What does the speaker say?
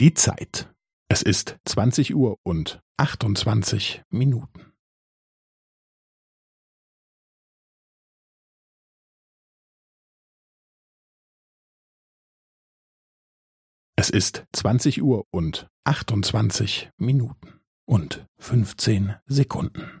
Die Zeit. Es ist zwanzig Uhr und achtundzwanzig Minuten. Es ist zwanzig Uhr und achtundzwanzig Minuten und fünfzehn Sekunden.